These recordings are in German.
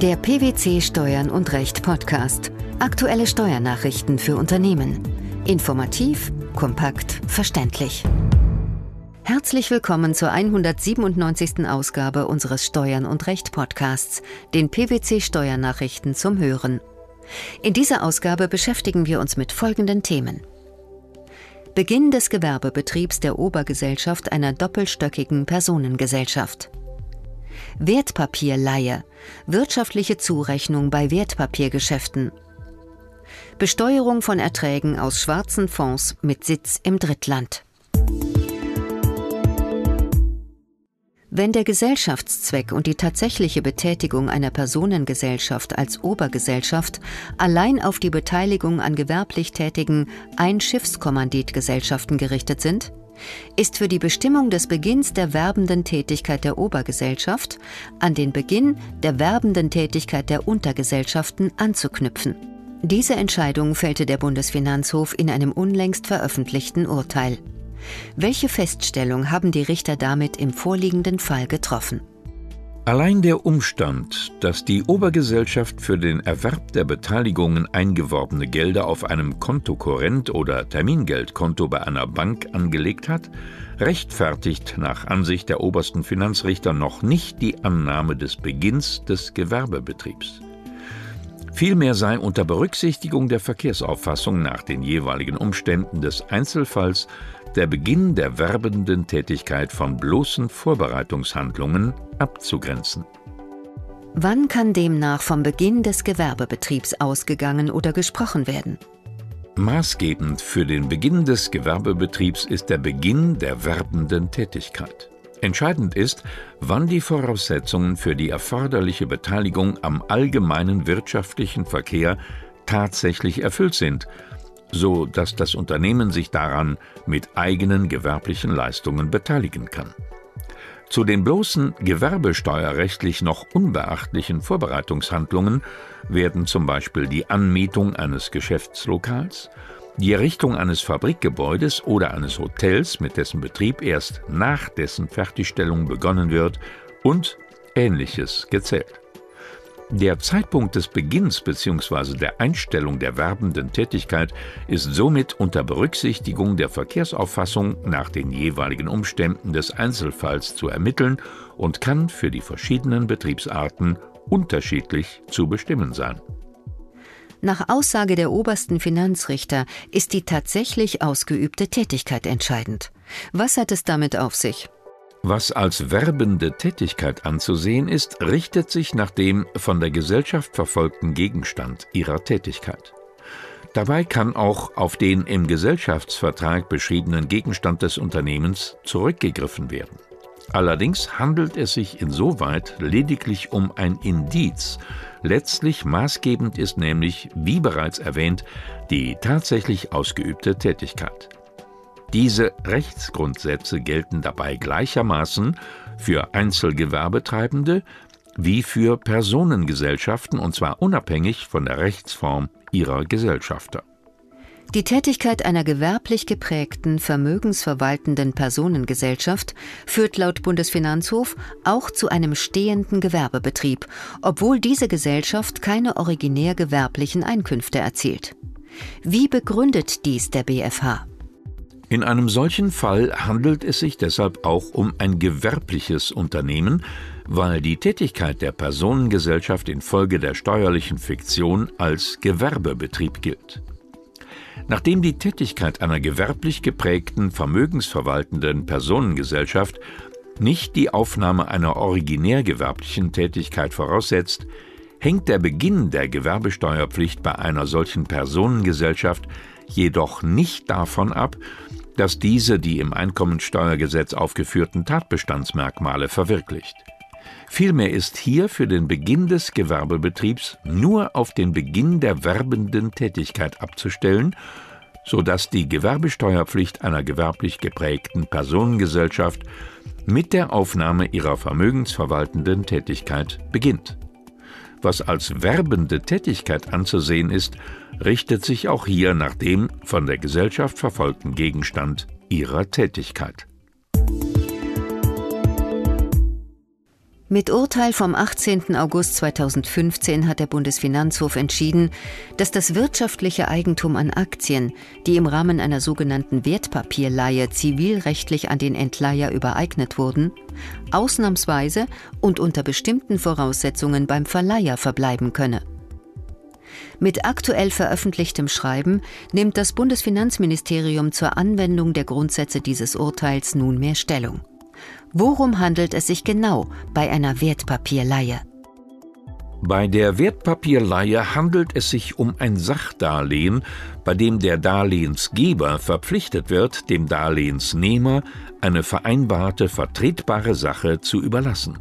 Der PwC Steuern und Recht Podcast. Aktuelle Steuernachrichten für Unternehmen. Informativ, kompakt, verständlich. Herzlich willkommen zur 197. Ausgabe unseres Steuern und Recht Podcasts, den PwC Steuernachrichten zum Hören. In dieser Ausgabe beschäftigen wir uns mit folgenden Themen. Beginn des Gewerbebetriebs der Obergesellschaft einer doppelstöckigen Personengesellschaft. Wertpapierleihe, wirtschaftliche Zurechnung bei Wertpapiergeschäften. Besteuerung von Erträgen aus schwarzen Fonds mit Sitz im Drittland. Wenn der Gesellschaftszweck und die tatsächliche Betätigung einer Personengesellschaft als Obergesellschaft allein auf die Beteiligung an gewerblich tätigen Einschiffskommanditgesellschaften gerichtet sind, ist für die Bestimmung des Beginns der werbenden Tätigkeit der Obergesellschaft an den Beginn der werbenden Tätigkeit der Untergesellschaften anzuknüpfen. Diese Entscheidung fällte der Bundesfinanzhof in einem unlängst veröffentlichten Urteil. Welche Feststellung haben die Richter damit im vorliegenden Fall getroffen? Allein der Umstand, dass die Obergesellschaft für den Erwerb der Beteiligungen eingeworbene Gelder auf einem Kontokorrent oder Termingeldkonto bei einer Bank angelegt hat, rechtfertigt nach Ansicht der obersten Finanzrichter noch nicht die Annahme des Beginns des Gewerbebetriebs. Vielmehr sei unter Berücksichtigung der Verkehrsauffassung nach den jeweiligen Umständen des Einzelfalls der Beginn der werbenden Tätigkeit von bloßen Vorbereitungshandlungen abzugrenzen. Wann kann demnach vom Beginn des Gewerbebetriebs ausgegangen oder gesprochen werden? Maßgebend für den Beginn des Gewerbebetriebs ist der Beginn der werbenden Tätigkeit. Entscheidend ist, wann die Voraussetzungen für die erforderliche Beteiligung am allgemeinen wirtschaftlichen Verkehr tatsächlich erfüllt sind so dass das Unternehmen sich daran mit eigenen gewerblichen Leistungen beteiligen kann. Zu den bloßen gewerbesteuerrechtlich noch unbeachtlichen Vorbereitungshandlungen werden zum Beispiel die Anmietung eines Geschäftslokals, die Errichtung eines Fabrikgebäudes oder eines Hotels, mit dessen Betrieb erst nach dessen Fertigstellung begonnen wird, und ähnliches gezählt. Der Zeitpunkt des Beginns bzw. der Einstellung der werbenden Tätigkeit ist somit unter Berücksichtigung der Verkehrsauffassung nach den jeweiligen Umständen des Einzelfalls zu ermitteln und kann für die verschiedenen Betriebsarten unterschiedlich zu bestimmen sein. Nach Aussage der obersten Finanzrichter ist die tatsächlich ausgeübte Tätigkeit entscheidend. Was hat es damit auf sich? Was als werbende Tätigkeit anzusehen ist, richtet sich nach dem von der Gesellschaft verfolgten Gegenstand ihrer Tätigkeit. Dabei kann auch auf den im Gesellschaftsvertrag beschriebenen Gegenstand des Unternehmens zurückgegriffen werden. Allerdings handelt es sich insoweit lediglich um ein Indiz. Letztlich maßgebend ist nämlich, wie bereits erwähnt, die tatsächlich ausgeübte Tätigkeit. Diese Rechtsgrundsätze gelten dabei gleichermaßen für Einzelgewerbetreibende wie für Personengesellschaften, und zwar unabhängig von der Rechtsform ihrer Gesellschafter. Die Tätigkeit einer gewerblich geprägten, vermögensverwaltenden Personengesellschaft führt laut Bundesfinanzhof auch zu einem stehenden Gewerbebetrieb, obwohl diese Gesellschaft keine originär gewerblichen Einkünfte erzielt. Wie begründet dies der BfH? In einem solchen Fall handelt es sich deshalb auch um ein gewerbliches Unternehmen, weil die Tätigkeit der Personengesellschaft infolge der steuerlichen Fiktion als Gewerbebetrieb gilt. Nachdem die Tätigkeit einer gewerblich geprägten vermögensverwaltenden Personengesellschaft nicht die Aufnahme einer originär gewerblichen Tätigkeit voraussetzt, hängt der Beginn der Gewerbesteuerpflicht bei einer solchen Personengesellschaft jedoch nicht davon ab, dass diese die im Einkommensteuergesetz aufgeführten Tatbestandsmerkmale verwirklicht. Vielmehr ist hier für den Beginn des Gewerbebetriebs nur auf den Beginn der werbenden Tätigkeit abzustellen, so dass die Gewerbesteuerpflicht einer gewerblich geprägten Personengesellschaft mit der Aufnahme ihrer vermögensverwaltenden Tätigkeit beginnt. Was als werbende Tätigkeit anzusehen ist, richtet sich auch hier nach dem von der Gesellschaft verfolgten Gegenstand ihrer Tätigkeit. Mit Urteil vom 18. August 2015 hat der Bundesfinanzhof entschieden, dass das wirtschaftliche Eigentum an Aktien, die im Rahmen einer sogenannten Wertpapierleihe zivilrechtlich an den Entleiher übereignet wurden, ausnahmsweise und unter bestimmten Voraussetzungen beim Verleiher verbleiben könne. Mit aktuell veröffentlichtem Schreiben nimmt das Bundesfinanzministerium zur Anwendung der Grundsätze dieses Urteils nunmehr Stellung. Worum handelt es sich genau bei einer Wertpapierleihe? Bei der Wertpapierleihe handelt es sich um ein Sachdarlehen, bei dem der Darlehensgeber verpflichtet wird, dem Darlehensnehmer eine vereinbarte vertretbare Sache zu überlassen.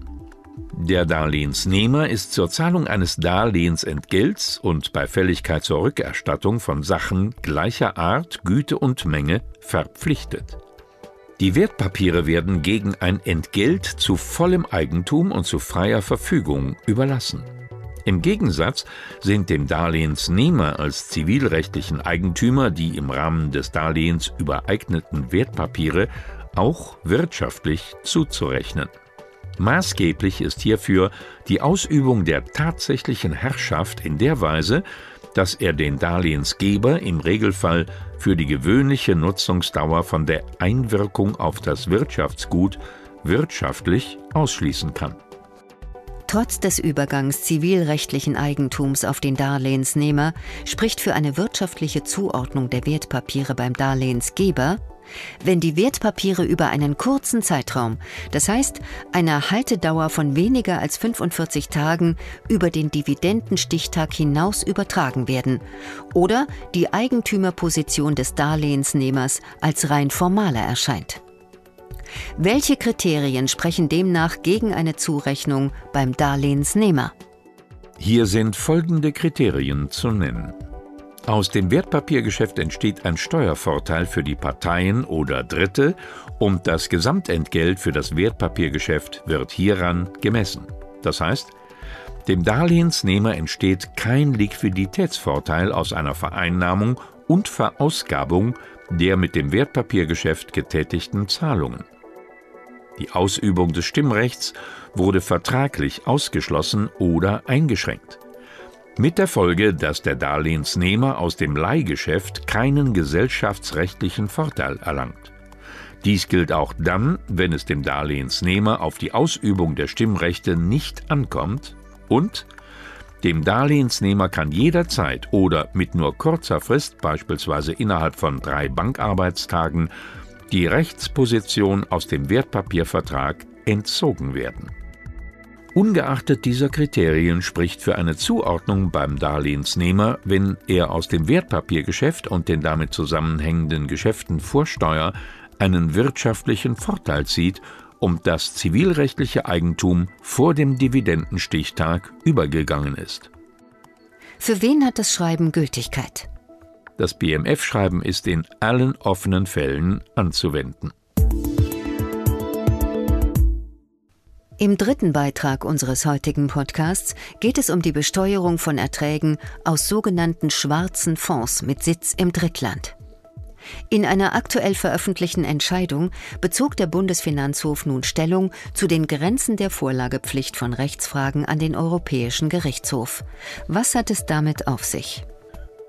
Der Darlehensnehmer ist zur Zahlung eines Darlehensentgelts und bei Fälligkeit zur Rückerstattung von Sachen gleicher Art, Güte und Menge verpflichtet. Die Wertpapiere werden gegen ein Entgelt zu vollem Eigentum und zu freier Verfügung überlassen. Im Gegensatz sind dem Darlehensnehmer als zivilrechtlichen Eigentümer die im Rahmen des Darlehens übereigneten Wertpapiere auch wirtschaftlich zuzurechnen. Maßgeblich ist hierfür die Ausübung der tatsächlichen Herrschaft in der Weise, dass er den Darlehensgeber im Regelfall für die gewöhnliche Nutzungsdauer von der Einwirkung auf das Wirtschaftsgut wirtschaftlich ausschließen kann. Trotz des Übergangs zivilrechtlichen Eigentums auf den Darlehensnehmer spricht für eine wirtschaftliche Zuordnung der Wertpapiere beim Darlehensgeber wenn die Wertpapiere über einen kurzen Zeitraum, das heißt einer Haltedauer von weniger als 45 Tagen, über den Dividendenstichtag hinaus übertragen werden oder die Eigentümerposition des Darlehensnehmers als rein formaler erscheint. Welche Kriterien sprechen demnach gegen eine Zurechnung beim Darlehensnehmer? Hier sind folgende Kriterien zu nennen. Aus dem Wertpapiergeschäft entsteht ein Steuervorteil für die Parteien oder Dritte und das Gesamtentgelt für das Wertpapiergeschäft wird hieran gemessen. Das heißt, dem Darlehensnehmer entsteht kein Liquiditätsvorteil aus einer Vereinnahmung und Verausgabung der mit dem Wertpapiergeschäft getätigten Zahlungen. Die Ausübung des Stimmrechts wurde vertraglich ausgeschlossen oder eingeschränkt. Mit der Folge, dass der Darlehensnehmer aus dem Leihgeschäft keinen gesellschaftsrechtlichen Vorteil erlangt. Dies gilt auch dann, wenn es dem Darlehensnehmer auf die Ausübung der Stimmrechte nicht ankommt und dem Darlehensnehmer kann jederzeit oder mit nur kurzer Frist, beispielsweise innerhalb von drei Bankarbeitstagen, die Rechtsposition aus dem Wertpapiervertrag entzogen werden. Ungeachtet dieser Kriterien spricht für eine Zuordnung beim Darlehensnehmer, wenn er aus dem Wertpapiergeschäft und den damit zusammenhängenden Geschäften vor Steuer einen wirtschaftlichen Vorteil zieht und das zivilrechtliche Eigentum vor dem Dividendenstichtag übergegangen ist. Für wen hat das Schreiben Gültigkeit? Das BMF-Schreiben ist in allen offenen Fällen anzuwenden. Im dritten Beitrag unseres heutigen Podcasts geht es um die Besteuerung von Erträgen aus sogenannten schwarzen Fonds mit Sitz im Drittland. In einer aktuell veröffentlichten Entscheidung bezog der Bundesfinanzhof nun Stellung zu den Grenzen der Vorlagepflicht von Rechtsfragen an den Europäischen Gerichtshof. Was hat es damit auf sich?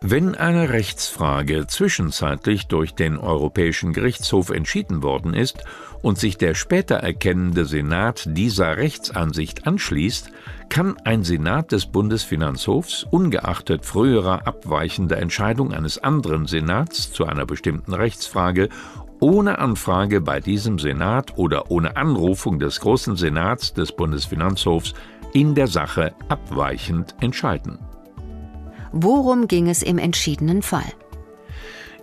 Wenn eine Rechtsfrage zwischenzeitlich durch den Europäischen Gerichtshof entschieden worden ist und sich der später erkennende Senat dieser Rechtsansicht anschließt, kann ein Senat des Bundesfinanzhofs ungeachtet früherer abweichender Entscheidung eines anderen Senats zu einer bestimmten Rechtsfrage ohne Anfrage bei diesem Senat oder ohne Anrufung des Großen Senats des Bundesfinanzhofs in der Sache abweichend entscheiden. Worum ging es im entschiedenen Fall?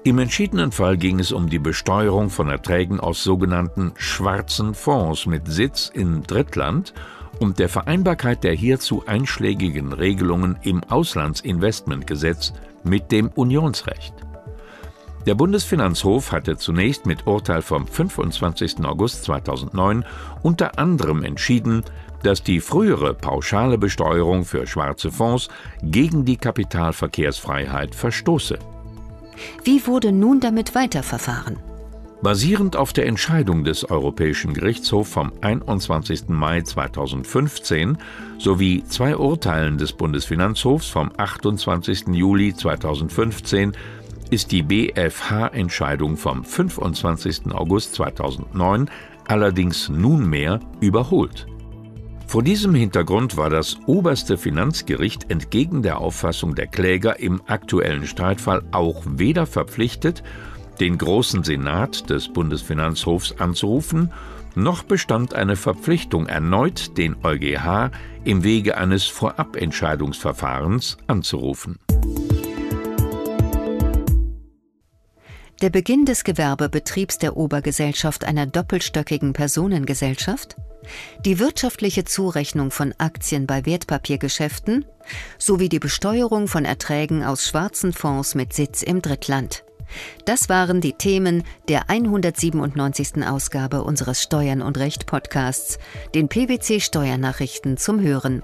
Im entschiedenen Fall ging es um die Besteuerung von Erträgen aus sogenannten schwarzen Fonds mit Sitz in Drittland und der Vereinbarkeit der hierzu einschlägigen Regelungen im Auslandsinvestmentgesetz mit dem Unionsrecht. Der Bundesfinanzhof hatte zunächst mit Urteil vom 25. August 2009 unter anderem entschieden, dass die frühere pauschale Besteuerung für schwarze Fonds gegen die Kapitalverkehrsfreiheit verstoße. Wie wurde nun damit weiterverfahren? Basierend auf der Entscheidung des Europäischen Gerichtshofs vom 21. Mai 2015 sowie zwei Urteilen des Bundesfinanzhofs vom 28. Juli 2015 ist die BfH-Entscheidung vom 25. August 2009 allerdings nunmehr überholt. Vor diesem Hintergrund war das oberste Finanzgericht entgegen der Auffassung der Kläger im aktuellen Streitfall auch weder verpflichtet, den Großen Senat des Bundesfinanzhofs anzurufen, noch bestand eine Verpflichtung erneut, den EuGH im Wege eines Vorabentscheidungsverfahrens anzurufen. Der Beginn des Gewerbebetriebs der Obergesellschaft einer doppelstöckigen Personengesellschaft? Die wirtschaftliche Zurechnung von Aktien bei Wertpapiergeschäften sowie die Besteuerung von Erträgen aus schwarzen Fonds mit Sitz im Drittland. Das waren die Themen der 197. Ausgabe unseres Steuern und Recht Podcasts, den PwC Steuernachrichten zum Hören.